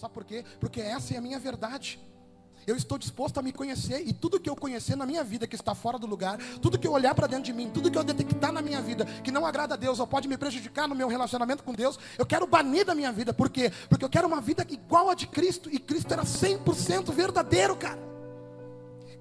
Sabe por quê? Porque essa é a minha verdade. Eu estou disposto a me conhecer e tudo que eu conhecer na minha vida que está fora do lugar, tudo que eu olhar para dentro de mim, tudo que eu detectar na minha vida que não agrada a Deus ou pode me prejudicar no meu relacionamento com Deus, eu quero banir da minha vida. Por quê? Porque eu quero uma vida igual a de Cristo e Cristo era 100% verdadeiro, cara.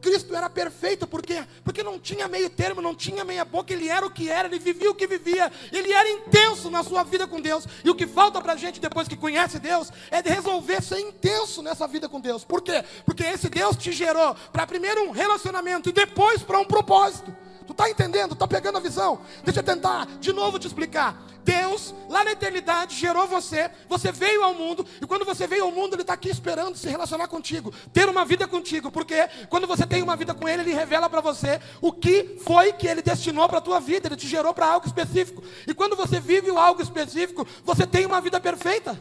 Cristo era perfeito, por quê? Porque não tinha meio termo, não tinha meia boca, ele era o que era, ele vivia o que vivia, ele era intenso na sua vida com Deus. E o que falta para a gente depois que conhece Deus é de resolver ser intenso nessa vida com Deus. Por quê? Porque esse Deus te gerou para primeiro um relacionamento e depois para um propósito. Tu está entendendo? Está pegando a visão? Deixa eu tentar de novo te explicar. Deus, lá na eternidade, gerou você, você veio ao mundo, e quando você veio ao mundo, Ele está aqui esperando se relacionar contigo, ter uma vida contigo, porque quando você tem uma vida com Ele, Ele revela para você o que foi que Ele destinou para a tua vida, Ele te gerou para algo específico, e quando você vive algo específico, você tem uma vida perfeita.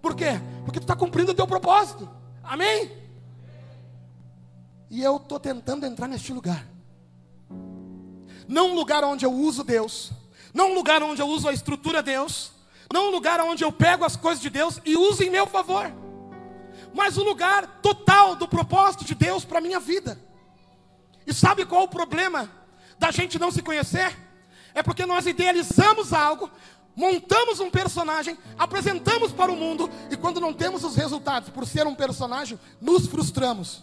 Por quê? Porque tu está cumprindo o teu propósito. Amém? E eu estou tentando entrar neste lugar não um lugar onde eu uso Deus, não um lugar onde eu uso a estrutura de Deus, não um lugar onde eu pego as coisas de Deus e uso em meu favor, mas o um lugar total do propósito de Deus para a minha vida. E sabe qual o problema da gente não se conhecer? É porque nós idealizamos algo, montamos um personagem, apresentamos para o mundo, e quando não temos os resultados por ser um personagem, nos frustramos.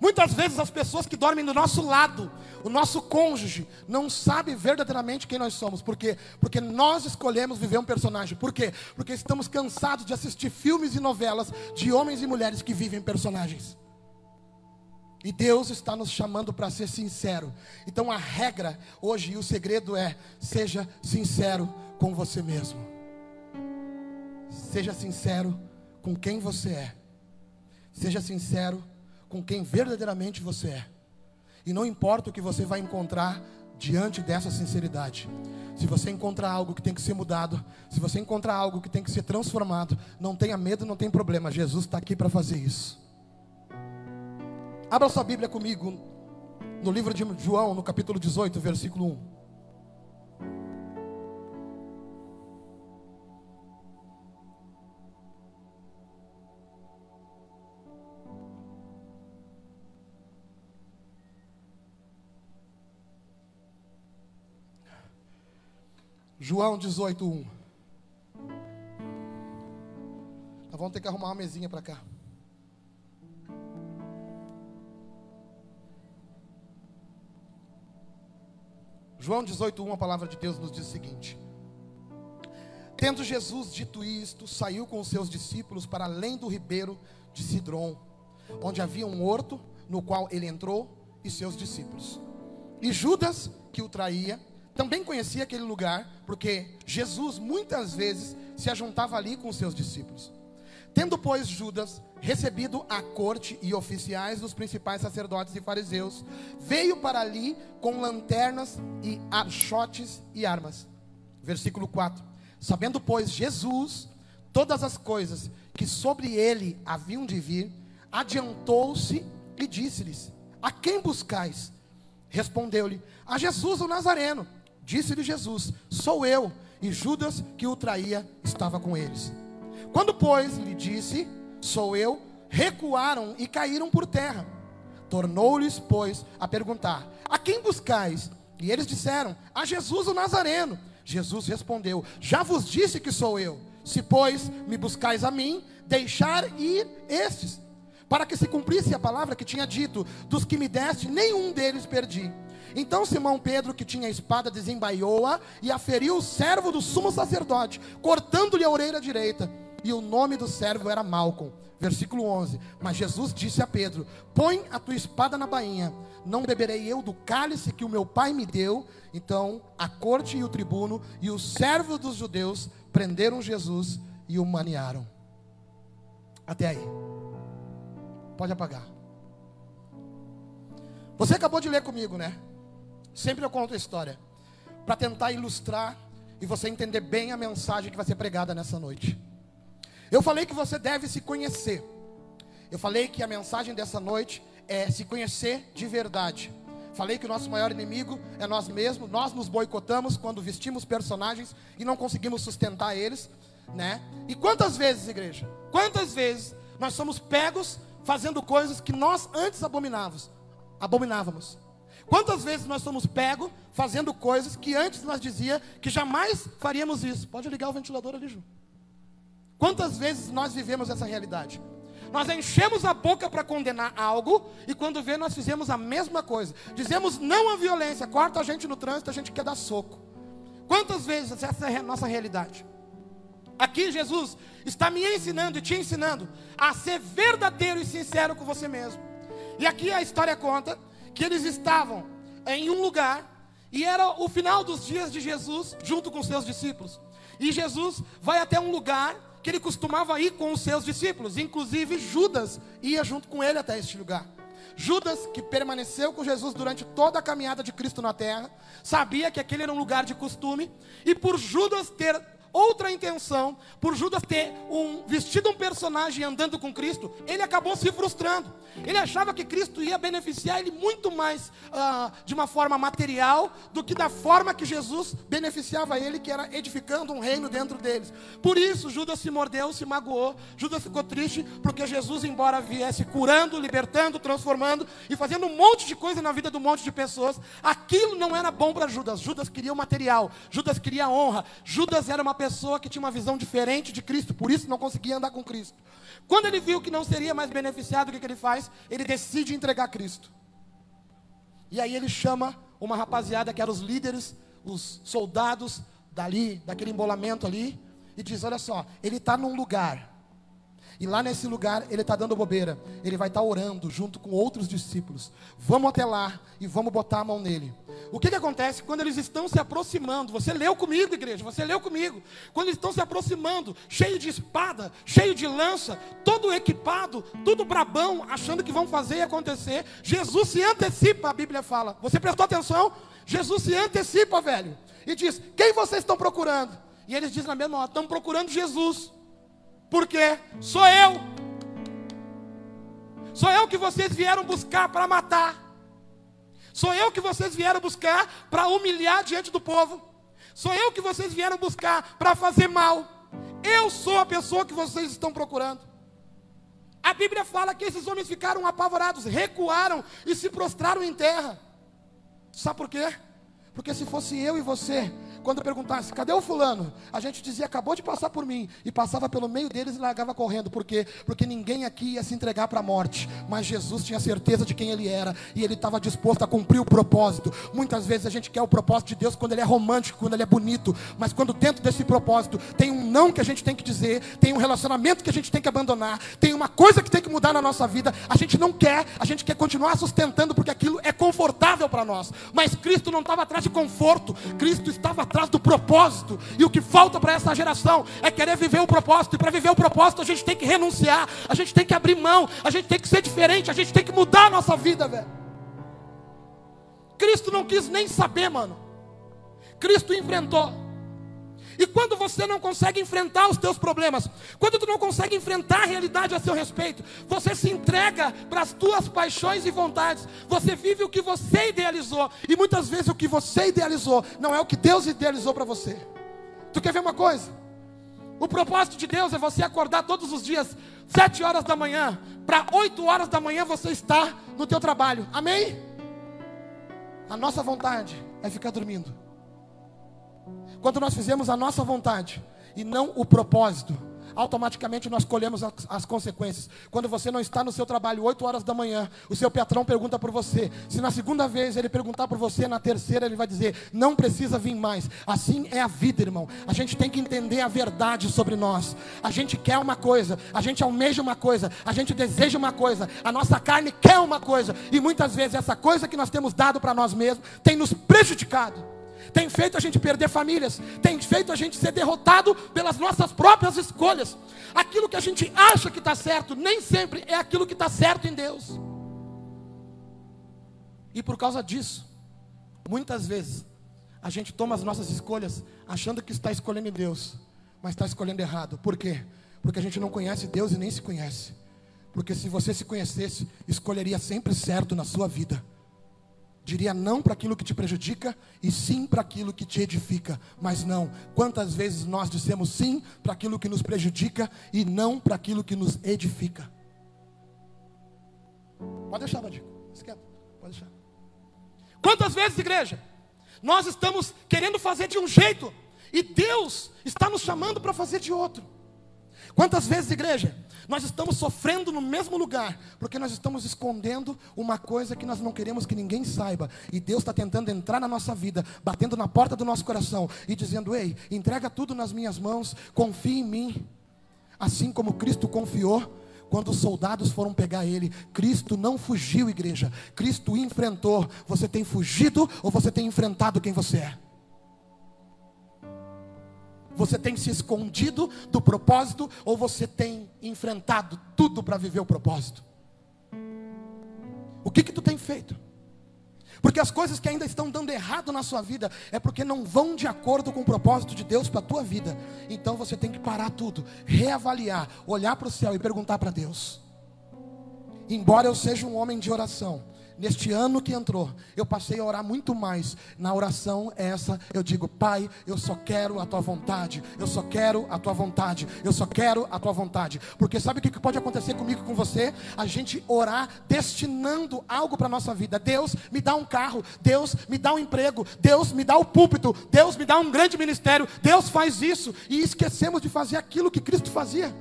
Muitas vezes as pessoas que dormem do nosso lado, o nosso cônjuge, não sabe verdadeiramente quem nós somos. Por quê? Porque nós escolhemos viver um personagem. Por quê? Porque estamos cansados de assistir filmes e novelas de homens e mulheres que vivem personagens. E Deus está nos chamando para ser sincero. Então a regra hoje e o segredo é: seja sincero com você mesmo. Seja sincero com quem você é. Seja sincero com quem verdadeiramente você é. E não importa o que você vai encontrar diante dessa sinceridade. Se você encontrar algo que tem que ser mudado, se você encontrar algo que tem que ser transformado, não tenha medo, não tem problema. Jesus está aqui para fazer isso. Abra sua Bíblia comigo no livro de João, no capítulo 18, versículo 1. João 18, 1. Nós vamos ter que arrumar uma mesinha para cá. João 18, 1, a palavra de Deus nos diz o seguinte: Tendo Jesus dito isto, saiu com os seus discípulos para além do ribeiro de Sidrom, onde havia um horto, no qual ele entrou e seus discípulos. E Judas, que o traía, também conhecia aquele lugar, porque Jesus muitas vezes se ajuntava ali com os seus discípulos. Tendo, pois, Judas recebido a corte e oficiais dos principais sacerdotes e fariseus, veio para ali com lanternas e archotes e armas. Versículo 4. Sabendo, pois, Jesus todas as coisas que sobre ele haviam de vir, adiantou-se e disse-lhes: A quem buscais? Respondeu-lhe: A Jesus o Nazareno. Disse-lhe Jesus: Sou eu. E Judas, que o traía, estava com eles. Quando, pois, lhe disse: Sou eu, recuaram e caíram por terra. Tornou-lhes, pois, a perguntar: A quem buscais? E eles disseram: A Jesus o Nazareno. Jesus respondeu: Já vos disse que sou eu. Se, pois, me buscais a mim, deixar ir estes, para que se cumprisse a palavra que tinha dito: Dos que me deste, nenhum deles perdi. Então Simão Pedro, que tinha a espada, desembaiou-a e aferiu o servo do sumo sacerdote, cortando-lhe a orelha direita. E o nome do servo era Malcom. Versículo 11. Mas Jesus disse a Pedro: Põe a tua espada na bainha. Não beberei eu do cálice que o meu pai me deu. Então a corte e o tribuno e os servos dos judeus prenderam Jesus e o maniaram. Até aí. Pode apagar. Você acabou de ler comigo, né? Sempre eu conto a história para tentar ilustrar e você entender bem a mensagem que vai ser pregada nessa noite. Eu falei que você deve se conhecer. Eu falei que a mensagem dessa noite é se conhecer de verdade. Falei que o nosso maior inimigo é nós mesmos. Nós nos boicotamos quando vestimos personagens e não conseguimos sustentar eles. né? E quantas vezes, igreja? Quantas vezes nós somos pegos fazendo coisas que nós antes abominávamos? Abominávamos. Quantas vezes nós somos pegos fazendo coisas que antes nós dizia que jamais faríamos isso? Pode ligar o ventilador ali, Ju. Quantas vezes nós vivemos essa realidade? Nós enchemos a boca para condenar algo e quando vê nós fizemos a mesma coisa. Dizemos não à violência, corta a gente no trânsito, a gente quer dar soco. Quantas vezes essa é a nossa realidade? Aqui Jesus está me ensinando e te ensinando a ser verdadeiro e sincero com você mesmo. E aqui a história conta que eles estavam em um lugar e era o final dos dias de Jesus junto com seus discípulos. E Jesus vai até um lugar que ele costumava ir com os seus discípulos, inclusive Judas ia junto com ele até este lugar. Judas, que permaneceu com Jesus durante toda a caminhada de Cristo na terra, sabia que aquele era um lugar de costume, e por Judas ter outra intenção, por Judas ter um, vestido um personagem andando com Cristo, ele acabou se frustrando. Ele achava que Cristo ia beneficiar ele muito mais uh, de uma forma material do que da forma que Jesus beneficiava ele, que era edificando um reino dentro deles. Por isso, Judas se mordeu, se magoou, Judas ficou triste, porque Jesus, embora viesse curando, libertando, transformando e fazendo um monte de coisa na vida de um monte de pessoas, aquilo não era bom para Judas. Judas queria o material, Judas queria honra, Judas era uma pessoa que tinha uma visão diferente de Cristo, por isso não conseguia andar com Cristo. Quando ele viu que não seria mais beneficiado, o que, que ele faz? Ele decide entregar Cristo. E aí ele chama uma rapaziada que eram os líderes, os soldados dali, daquele embolamento ali, e diz: Olha só, ele está num lugar e lá nesse lugar ele está dando bobeira. Ele vai estar tá orando junto com outros discípulos. Vamos até lá e vamos botar a mão nele. O que, que acontece quando eles estão se aproximando? Você leu comigo, igreja, você leu comigo. Quando eles estão se aproximando, cheio de espada, cheio de lança, todo equipado, tudo brabão, achando que vão fazer e acontecer. Jesus se antecipa, a Bíblia fala. Você prestou atenção? Jesus se antecipa, velho. E diz: Quem vocês estão procurando? E eles dizem na mesma hora: Estamos procurando Jesus. Porque sou eu. Sou eu que vocês vieram buscar para matar. Sou eu que vocês vieram buscar para humilhar diante do povo. Sou eu que vocês vieram buscar para fazer mal. Eu sou a pessoa que vocês estão procurando. A Bíblia fala que esses homens ficaram apavorados, recuaram e se prostraram em terra. Sabe por quê? Porque se fosse eu e você, quando perguntasse, cadê o fulano? A gente dizia, acabou de passar por mim. E passava pelo meio deles e largava correndo. Por quê? Porque ninguém aqui ia se entregar para a morte. Mas Jesus tinha certeza de quem ele era. E ele estava disposto a cumprir o propósito. Muitas vezes a gente quer o propósito de Deus quando ele é romântico, quando ele é bonito. Mas quando dentro desse propósito tem um não que a gente tem que dizer, tem um relacionamento que a gente tem que abandonar, tem uma coisa que tem que mudar na nossa vida, a gente não quer, a gente quer continuar sustentando porque aquilo é confortável para nós. Mas Cristo não estava atrás de conforto, Cristo estava atrás do propósito. E o que falta para essa geração é querer viver o propósito. E para viver o propósito, a gente tem que renunciar, a gente tem que abrir mão, a gente tem que ser diferente, a gente tem que mudar a nossa vida, velho. Cristo não quis nem saber, mano. Cristo enfrentou. E quando você não consegue enfrentar os teus problemas, quando tu não consegue enfrentar a realidade a seu respeito, você se entrega para as tuas paixões e vontades. Você vive o que você idealizou. E muitas vezes o que você idealizou não é o que Deus idealizou para você. Tu quer ver uma coisa? O propósito de Deus é você acordar todos os dias, sete horas da manhã, para oito horas da manhã você estar no teu trabalho. Amém? A nossa vontade é ficar dormindo. Quando nós fizemos a nossa vontade e não o propósito, automaticamente nós colhemos as, as, consequências. Quando você não está no seu trabalho 8 horas da manhã, o seu patrão pergunta por você. Se na segunda vez ele perguntar por você, na terceira ele vai dizer: não precisa vir mais. Assim é a vida, irmão. A gente tem que entender a verdade sobre nós. A gente quer uma coisa, a gente almeja uma coisa, a gente deseja uma coisa, a nossa carne quer uma coisa, e muitas vezes essa coisa que nós temos dado para nós mesmos tem nos prejudicado tem feito a gente perder famílias, tem feito a gente ser derrotado pelas nossas próprias escolhas. Aquilo que a gente acha que está certo, nem sempre é aquilo que está certo em Deus. E por causa disso, muitas vezes, a gente toma as nossas escolhas achando que está escolhendo Deus, mas está escolhendo errado. Por quê? Porque a gente não conhece Deus e nem se conhece. Porque se você se conhecesse, escolheria sempre certo na sua vida. Diria não para aquilo que te prejudica e sim para aquilo que te edifica. Mas não, quantas vezes nós dissemos sim para aquilo que nos prejudica e não para aquilo que nos edifica? Pode deixar. Esquenta. Pode deixar. Quantas vezes, igreja, nós estamos querendo fazer de um jeito e Deus está nos chamando para fazer de outro? Quantas vezes, igreja, nós estamos sofrendo no mesmo lugar, porque nós estamos escondendo uma coisa que nós não queremos que ninguém saiba, e Deus está tentando entrar na nossa vida, batendo na porta do nosso coração e dizendo: Ei, entrega tudo nas minhas mãos, confia em mim, assim como Cristo confiou quando os soldados foram pegar ele, Cristo não fugiu, igreja. Cristo enfrentou. Você tem fugido ou você tem enfrentado quem você é? Você tem se escondido do propósito ou você tem enfrentado tudo para viver o propósito? O que que tu tem feito? Porque as coisas que ainda estão dando errado na sua vida é porque não vão de acordo com o propósito de Deus para a tua vida. Então você tem que parar tudo, reavaliar, olhar para o céu e perguntar para Deus. Embora eu seja um homem de oração, neste ano que entrou, eu passei a orar muito mais. Na oração essa, eu digo: Pai, eu só quero a tua vontade. Eu só quero a tua vontade. Eu só quero a tua vontade. Porque sabe o que pode acontecer comigo e com você? A gente orar destinando algo para a nossa vida. Deus me dá um carro. Deus me dá um emprego. Deus me dá o púlpito. Deus me dá um grande ministério. Deus faz isso. E esquecemos de fazer aquilo que Cristo fazia.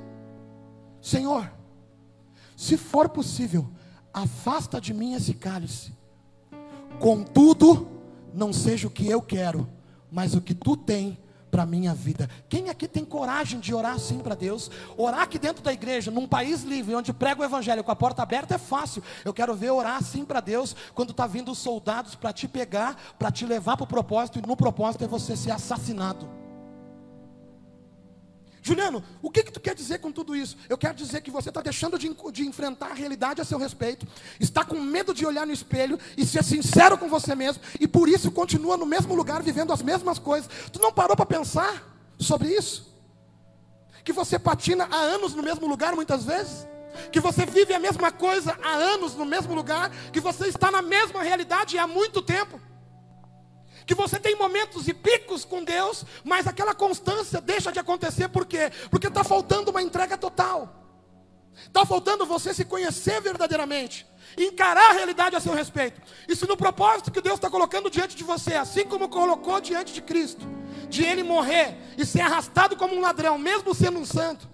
Senhor, se for possível, afasta de mim esse cálice. Contudo, não seja o que eu quero, mas o que tu tem para a minha vida. Quem aqui tem coragem de orar assim para Deus? Orar aqui dentro da igreja, num país livre, onde prega o evangelho com a porta aberta é fácil. Eu quero ver orar assim para Deus quando está vindo os soldados para te pegar, para te levar para o propósito, e no propósito é você ser assassinado. Juliano, o que, que tu quer dizer com tudo isso? Eu quero dizer que você está deixando de, de, enfrentar a realidade a seu respeito, está com medo de olhar no espelho e ser sincero com você mesmo, e por isso continua no mesmo lugar vivendo as mesmas coisas. Tu não parou para pensar sobre isso? Que você patina há anos no mesmo lugar muitas vezes? Que você vive a mesma coisa há anos no mesmo lugar? Que você está na mesma realidade há muito tempo? Que você tem momentos e picos com Deus, mas aquela constância deixa de acontecer, por quê? Porque está faltando uma entrega total, está faltando você se conhecer verdadeiramente, encarar a realidade a seu respeito, e se no propósito que Deus está colocando diante de você, assim como colocou diante de Cristo, de Ele morrer e ser arrastado como um ladrão, mesmo sendo um santo,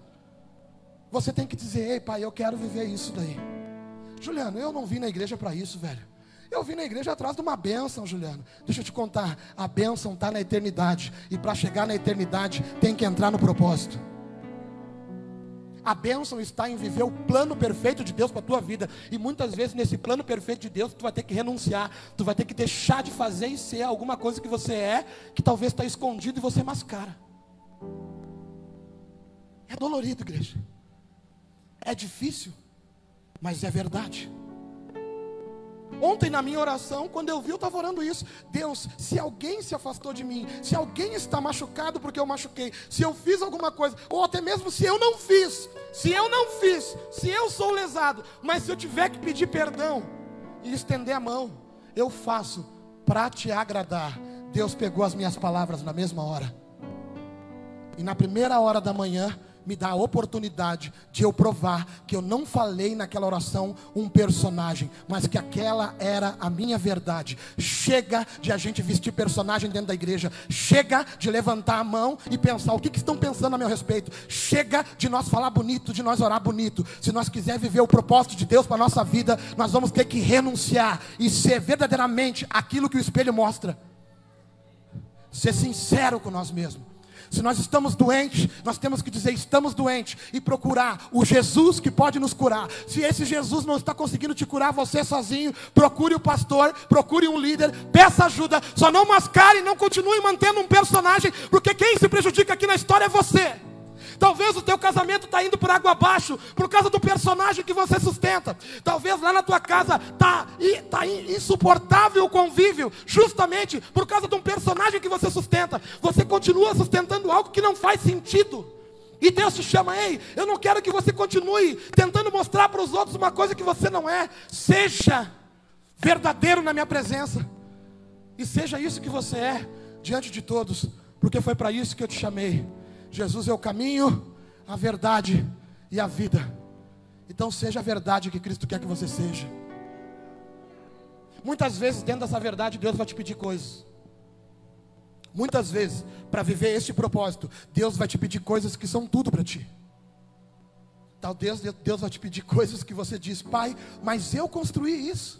você tem que dizer: Ei, pai, eu quero viver isso daí. Juliano, eu não vim na igreja para isso, velho. Eu vim na igreja atrás de uma bênção, Juliano. Deixa eu te contar, a bênção está na eternidade. E para chegar na eternidade, tem que entrar no propósito. A bênção está em viver o plano perfeito de Deus para a tua vida. E muitas vezes nesse plano perfeito de Deus, tu vai ter que renunciar. Tu vai ter que deixar de fazer e ser alguma coisa que você é, que talvez está escondido e você mascara. É dolorido, igreja. É difícil, mas é verdade. Ontem na minha oração, quando eu vi, eu estava orando isso. Deus, se alguém se afastou de mim, se alguém está machucado porque eu machuquei, se eu fiz alguma coisa, ou até mesmo se eu não fiz, se eu não fiz, se eu sou lesado, mas se eu tiver que pedir perdão e estender a mão, eu faço para te agradar. Deus pegou as minhas palavras na mesma hora. E na primeira hora da manhã, me dá a oportunidade de eu provar que eu não falei naquela oração um personagem, mas que aquela era a minha verdade. Chega de a gente vestir personagem dentro da igreja. Chega de levantar a mão e pensar o que, que estão pensando a meu respeito. Chega de nós falar bonito, de nós orar bonito. Se nós quiser viver o propósito de Deus para nossa vida, nós vamos ter que renunciar e ser verdadeiramente aquilo que o espelho mostra. Ser sincero com nós mesmos. Se nós estamos doentes, nós temos que dizer estamos doentes e procurar o Jesus que pode nos curar. Se esse Jesus não está conseguindo te curar você sozinho, procure o pastor, procure um líder, peça ajuda. Só não mascare, não continue mantendo um personagem, porque quem se prejudica aqui na história é você. Talvez o teu casamento está indo por água abaixo por causa do personagem que você sustenta. Talvez lá na tua casa está tá insuportável o convívio, justamente por causa de um personagem que você sustenta. Você continua sustentando algo que não faz sentido. E Deus te chama, ei, eu não quero que você continue tentando mostrar para os outros uma coisa que você não é. Seja verdadeiro na minha presença. E seja isso que você é diante de todos, porque foi para isso que eu te chamei. Jesus é o caminho, a verdade e a vida. Então seja a verdade que Cristo quer que você seja. Muitas vezes, dentro dessa verdade, Deus vai te pedir coisas. Muitas vezes, para viver este propósito, Deus vai te pedir coisas que são tudo para ti. Talvez Deus vai te pedir coisas que você diz, Pai, mas eu construí isso.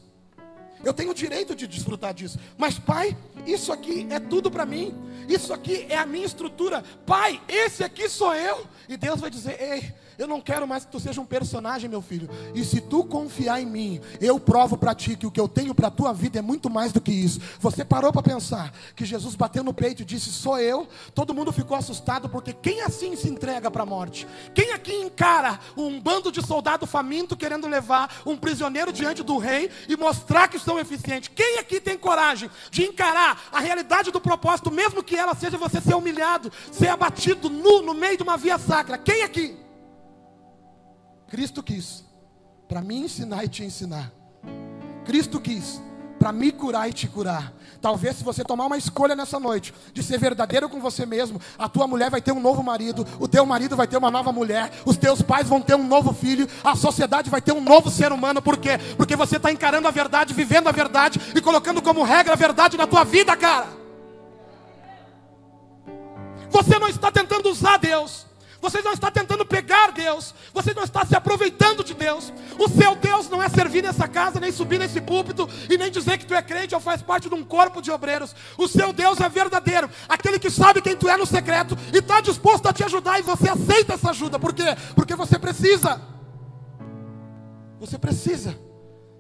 Eu tenho o direito de desfrutar disso. Mas, Pai, isso aqui é tudo para mim. Isso aqui é a minha estrutura. Pai, esse aqui sou eu. E Deus vai dizer: Ei, eu não quero mais que tu seja um personagem, meu filho. E se tu confiar em mim, eu provo para ti que o que eu tenho para a tua vida é muito mais do que isso. Você parou para pensar que Jesus bateu no peito e disse: Sou eu. Todo mundo ficou assustado porque quem assim se entrega para a morte? Quem aqui encara um bando de soldado faminto querendo levar um prisioneiro diante do rei e mostrar que são eficientes? Quem aqui tem coragem de encarar a realidade do propósito, mesmo que ela seja você ser humilhado, ser abatido nu no meio de uma via sacra? Quem aqui? Cristo quis para me ensinar e te ensinar. Cristo quis para me curar e te curar. Talvez se você tomar uma escolha nessa noite de ser verdadeiro com você mesmo, a tua mulher vai ter um novo marido, o teu marido vai ter uma nova mulher, os teus pais vão ter um novo filho, a sociedade vai ter um novo ser humano. Por quê? Porque você está encarando a verdade, vivendo a verdade e colocando como regra a verdade na tua vida, cara. Você não está tentando usar Deus. Você não está tentando pegar Deus. Você não está se aproveitando de Deus. O seu Deus não é servir nessa casa, nem subir nesse púlpito e nem dizer que tu é crente ou faz parte de um corpo de obreiros. O seu Deus é verdadeiro, aquele que sabe quem tu é no secreto e está disposto a te ajudar e você aceita essa ajuda. Por quê? Porque você precisa. Você precisa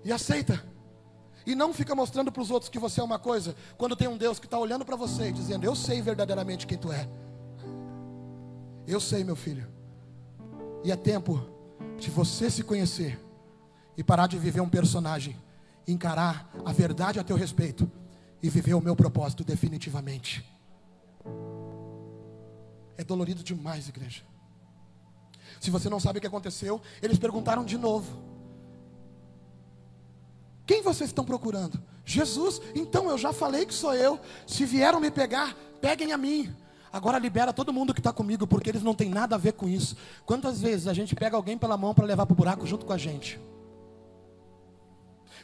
e aceita. E não fica mostrando para os outros que você é uma coisa, quando tem um Deus que está olhando para você e dizendo: Eu sei verdadeiramente quem tu é. Eu sei, meu filho. E é tempo de você se conhecer e parar de viver um personagem, encarar a verdade a teu respeito e viver o meu propósito definitivamente. É dolorido demais, igreja. Se você não sabe o que aconteceu, eles perguntaram de novo: Quem vocês estão procurando? Jesus, então eu já falei que sou eu. Se vieram me pegar, peguem a mim. Agora libera todo mundo que está comigo, porque eles não têm nada a ver com isso. Quantas vezes a gente pega alguém pela mão para levar para o buraco junto com a gente?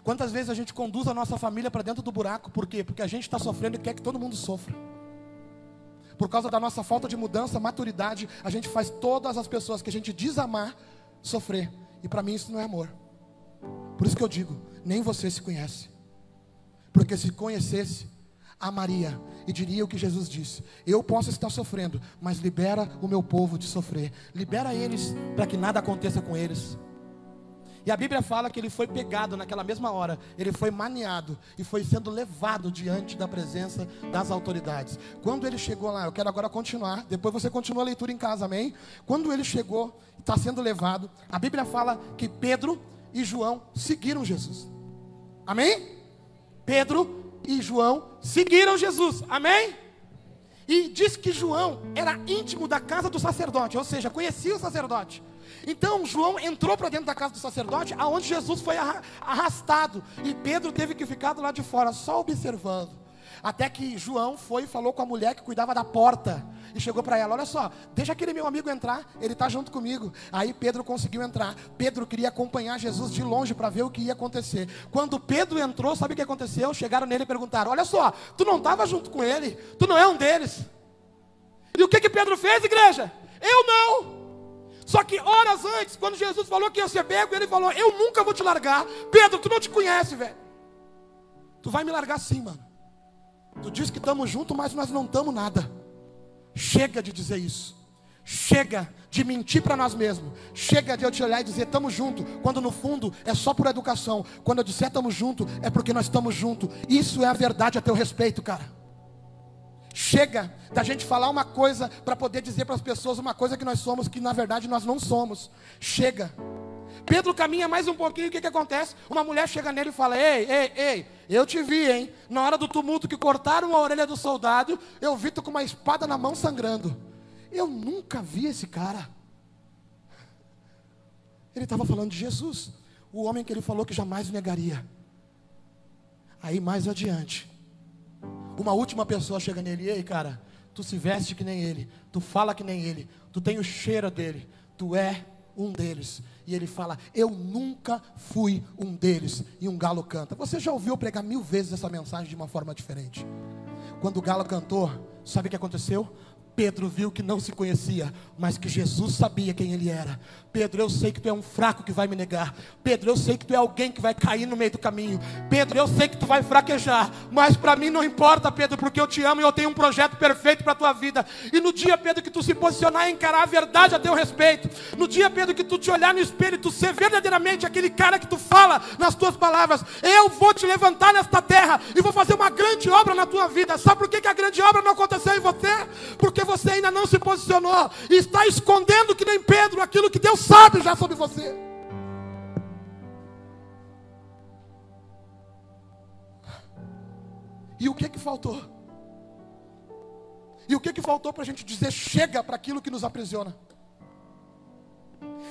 Quantas vezes a gente conduz a nossa família para dentro do buraco? Por quê? Porque a gente está sofrendo e quer que todo mundo sofra. Por causa da nossa falta de mudança, maturidade, a gente faz todas as pessoas que a gente diz amar sofrer. E para mim isso não é amor. Por isso que eu digo, nem você se conhece. Porque se conhecesse, amaria e diria o que Jesus disse: Eu posso estar sofrendo, mas libera o meu povo de sofrer, libera eles para que nada aconteça com eles. E a Bíblia fala que ele foi pegado naquela mesma hora, ele foi maniado e foi sendo levado diante da presença das autoridades. Quando ele chegou lá, eu quero agora continuar, depois você continua a leitura em casa, amém? Quando ele chegou, está sendo levado, a Bíblia fala que Pedro e João seguiram Jesus, amém? Pedro e João seguiram Jesus. Amém? E diz que João era íntimo da casa do sacerdote, ou seja, conhecia o sacerdote. Então João entrou para dentro da casa do sacerdote, aonde Jesus foi arrastado, e Pedro teve que ficar do lado de fora, só observando. Até que João foi e falou com a mulher que cuidava da porta. E chegou para ela: Olha só, deixa aquele meu amigo entrar, ele está junto comigo. Aí Pedro conseguiu entrar. Pedro queria acompanhar Jesus de longe para ver o que ia acontecer. Quando Pedro entrou, sabe o que aconteceu? Chegaram nele e perguntaram: Olha só, tu não estava junto com ele, tu não é um deles. E o que, que Pedro fez, igreja? Eu não. Só que horas antes, quando Jesus falou que ia ser pego, ele falou: Eu nunca vou te largar. Pedro, tu não te conhece, velho. Tu vai me largar sim, mano. Tu diz que estamos juntos, mas nós não estamos nada. Chega de dizer isso. Chega de mentir para nós mesmos. Chega de eu te olhar e dizer estamos juntos, quando no fundo é só por educação. Quando eu disser estamos juntos, é porque nós estamos juntos. Isso é a verdade a teu respeito, cara. Chega da gente falar uma coisa para poder dizer para as pessoas uma coisa que nós somos que na verdade nós não somos. Chega. Pedro caminha mais um pouquinho, o que, que acontece? Uma mulher chega nele e fala: Ei, ei, ei, eu te vi, hein? Na hora do tumulto que cortaram a orelha do soldado, eu vi tu com uma espada na mão sangrando. Eu nunca vi esse cara. Ele estava falando de Jesus, o homem que ele falou que jamais negaria. Aí mais adiante, uma última pessoa chega nele, ei cara, tu se veste que nem ele, tu fala que nem ele, tu tem o cheiro dele, tu é um deles. E ele fala: Eu nunca fui um deles. E um galo canta. Você já ouviu pregar mil vezes essa mensagem de uma forma diferente? Quando o galo cantou, sabe o que aconteceu? Pedro viu que não se conhecia, mas que Jesus sabia quem ele era. Pedro, eu sei que tu é um fraco que vai me negar. Pedro, eu sei que tu é alguém que vai cair no meio do caminho. Pedro, eu sei que tu vai fraquejar, mas para mim não importa, Pedro, porque eu te amo e eu tenho um projeto perfeito para tua vida. E no dia, Pedro, que tu se posicionar e encarar a verdade a teu respeito, no dia, Pedro, que tu te olhar no espelho e tu ser verdadeiramente aquele cara que tu fala nas tuas palavras, eu vou te levantar nesta terra e vou fazer uma grande obra na tua vida. Sabe por que, que a grande obra não aconteceu em você? Porque você ainda não se posicionou e está escondendo que nem Pedro aquilo que Deus sabe já sobre você. E o que que faltou? E o que que faltou para a gente dizer chega para aquilo que nos aprisiona?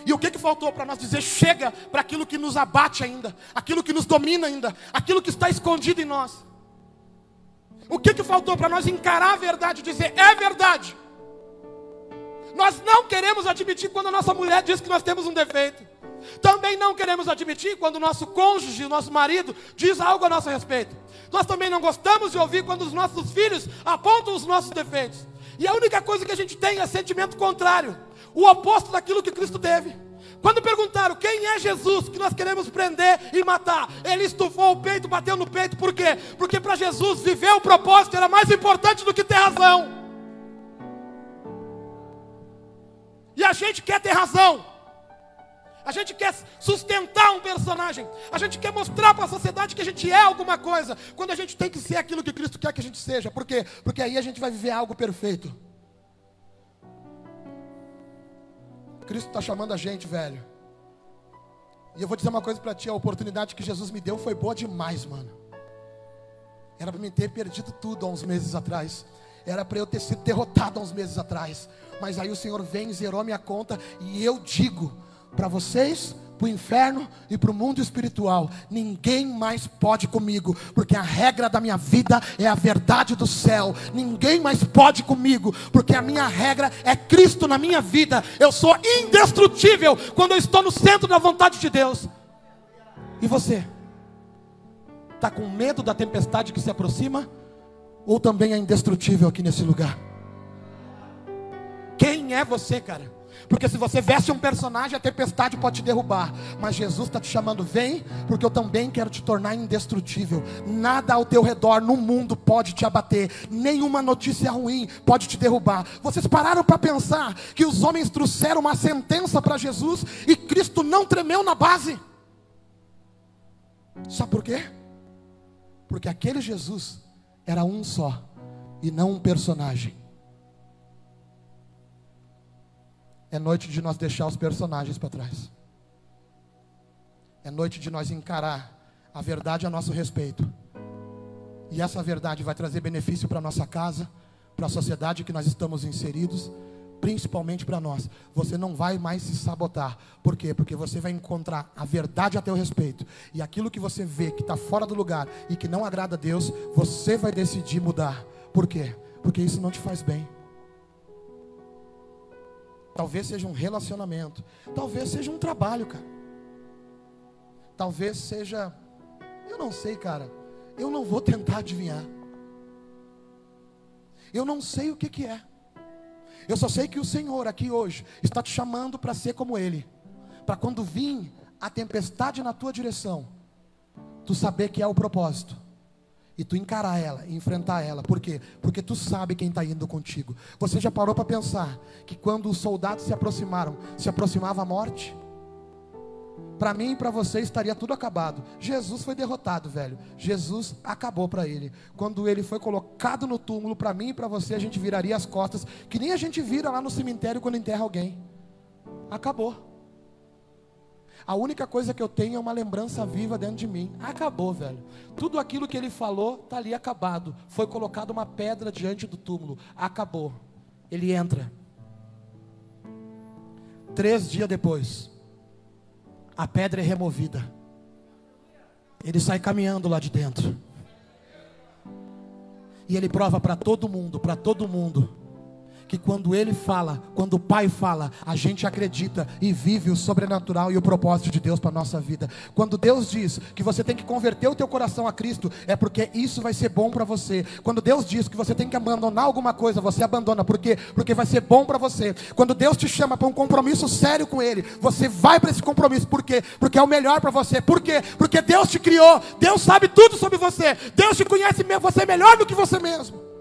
E o que que faltou para nós dizer chega para aquilo que nos abate ainda, aquilo que nos domina ainda, aquilo que está escondido em nós? O que que faltou para nós encarar a verdade, dizer é verdade? Nós não queremos admitir quando a nossa mulher diz que nós temos um defeito. Também não queremos admitir quando o nosso cônjuge, o nosso marido, diz algo a nosso respeito. Nós também não gostamos de ouvir quando os nossos filhos apontam os nossos defeitos. E a única coisa que a gente tem é sentimento contrário o oposto daquilo que Cristo teve. Quando perguntaram quem é Jesus que nós queremos prender e matar, ele estufou o peito, bateu no peito, por quê? Porque para Jesus viver o propósito era mais importante do que ter razão. E a gente quer ter razão. A gente quer sustentar um personagem. A gente quer mostrar para a sociedade que a gente é alguma coisa. Quando a gente tem que ser aquilo que Cristo quer que a gente seja. Por quê? Porque aí a gente vai viver algo perfeito. Cristo está chamando a gente, velho. E eu vou dizer uma coisa para ti: a oportunidade que Jesus me deu foi boa demais, mano. Era para mim ter perdido tudo há uns meses atrás. Era para eu ter sido derrotado há uns meses atrás. Mas aí o Senhor vem, zerou minha conta. E eu digo para vocês, para o inferno e para o mundo espiritual: ninguém mais pode comigo, porque a regra da minha vida é a verdade do céu. Ninguém mais pode comigo, porque a minha regra é Cristo na minha vida. Eu sou indestrutível quando eu estou no centro da vontade de Deus. E você? Está com medo da tempestade que se aproxima? Ou também é indestrutível aqui nesse lugar? Quem é você, cara? Porque se você veste um personagem, a tempestade pode te derrubar. Mas Jesus está te chamando, vem, porque eu também quero te tornar indestrutível. Nada ao teu redor no mundo pode te abater. Nenhuma notícia ruim pode te derrubar. Vocês pararam para pensar que os homens trouxeram uma sentença para Jesus e Cristo não tremeu na base? Sabe por quê? Porque aquele Jesus era um só e não um personagem. É noite de nós deixar os personagens para trás. É noite de nós encarar a verdade a nosso respeito. E essa verdade vai trazer benefício para nossa casa, para a sociedade que nós estamos inseridos, principalmente para nós. Você não vai mais se sabotar. Por quê? Porque você vai encontrar a verdade a teu respeito. E aquilo que você vê que está fora do lugar e que não agrada a Deus, você vai decidir mudar. Por quê? Porque isso não te faz bem. Talvez seja um relacionamento. Talvez seja um trabalho, cara. Talvez seja. Eu não sei, cara. Eu não vou tentar adivinhar. Eu não sei o que, que é. Eu só sei que o Senhor aqui hoje está te chamando para ser como Ele. Para quando vir a tempestade na tua direção, tu saber que é o propósito e tu encarar ela, enfrentar ela. Por quê? Porque tu sabe quem está indo contigo. Você já parou para pensar que quando os soldados se aproximaram, se aproximava a morte? Para mim e para você estaria tudo acabado. Jesus foi derrotado, velho. Jesus acabou para ele. Quando ele foi colocado no túmulo, para mim e para você, a gente viraria as costas, que nem a gente vira lá no cemitério quando enterra alguém. Acabou. A única coisa que eu tenho é uma lembrança viva dentro de mim. Acabou, velho. Tudo aquilo que ele falou está ali acabado. Foi colocada uma pedra diante do túmulo. Acabou. Ele entra. Três dias depois, a pedra é removida. Ele sai caminhando lá de dentro. E ele prova para todo mundo, para todo mundo que quando Ele fala, quando o Pai fala, a gente acredita e vive o sobrenatural e o propósito de Deus para nossa vida. Quando Deus diz que você tem que converter o teu coração a Cristo, é porque isso vai ser bom para você. Quando Deus diz que você tem que abandonar alguma coisa, você abandona, por quê? Porque vai ser bom para você. Quando Deus te chama para um compromisso sério com Ele, você vai para esse compromisso, por quê? Porque é o melhor para você. Por quê? Porque Deus te criou, Deus sabe tudo sobre você, Deus te conhece você melhor do que você mesmo.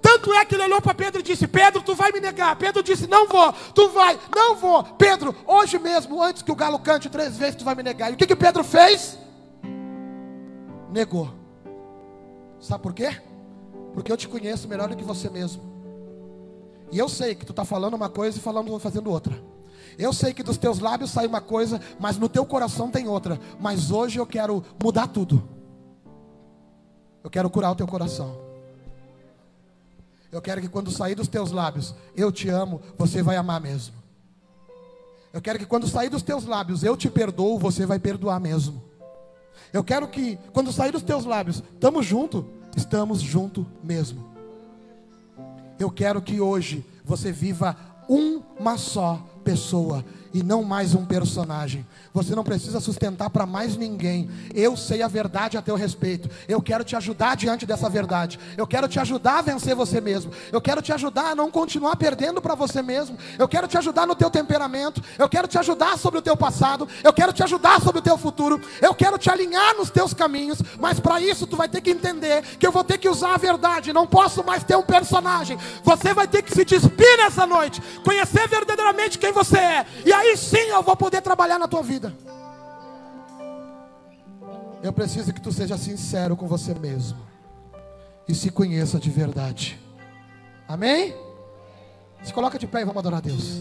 Tanto é que ele olhou para Pedro e disse: Pedro, tu vai me negar. Pedro disse: Não vou, tu vai, não vou. Pedro, hoje mesmo, antes que o galo cante três vezes, tu vai me negar. E o que, que Pedro fez? Negou. Sabe por quê? Porque eu te conheço melhor do que você mesmo. E eu sei que tu está falando uma coisa e falando, fazendo outra. Eu sei que dos teus lábios sai uma coisa, mas no teu coração tem outra. Mas hoje eu quero mudar tudo. Eu quero curar o teu coração. Eu quero que quando sair dos teus lábios, eu te amo, você vai amar mesmo. Eu quero que quando sair dos teus lábios, eu te perdoo, você vai perdoar mesmo. Eu quero que quando sair dos teus lábios, estamos junto, estamos junto mesmo. Eu quero que hoje você viva uma só pessoa e não mais um personagem. Você não precisa sustentar para mais ninguém. Eu sei a verdade a teu respeito. Eu quero te ajudar diante dessa verdade. Eu quero te ajudar a vencer você mesmo. Eu quero te ajudar a não continuar perdendo para você mesmo. Eu quero te ajudar no teu temperamento. Eu quero te ajudar sobre o teu passado. Eu quero te ajudar sobre o teu futuro. Eu quero te alinhar nos teus caminhos. Mas para isso tu vai ter que entender que eu vou ter que usar a verdade. Não posso mais ter um personagem. Você vai ter que se despir nessa noite, conhecer verdadeiramente quem você é. E aí sim eu vou poder trabalhar na tua vida. Eu preciso que tu seja sincero com você mesmo e se conheça de verdade. Amém? Se coloca de pé e vamos adorar a Deus.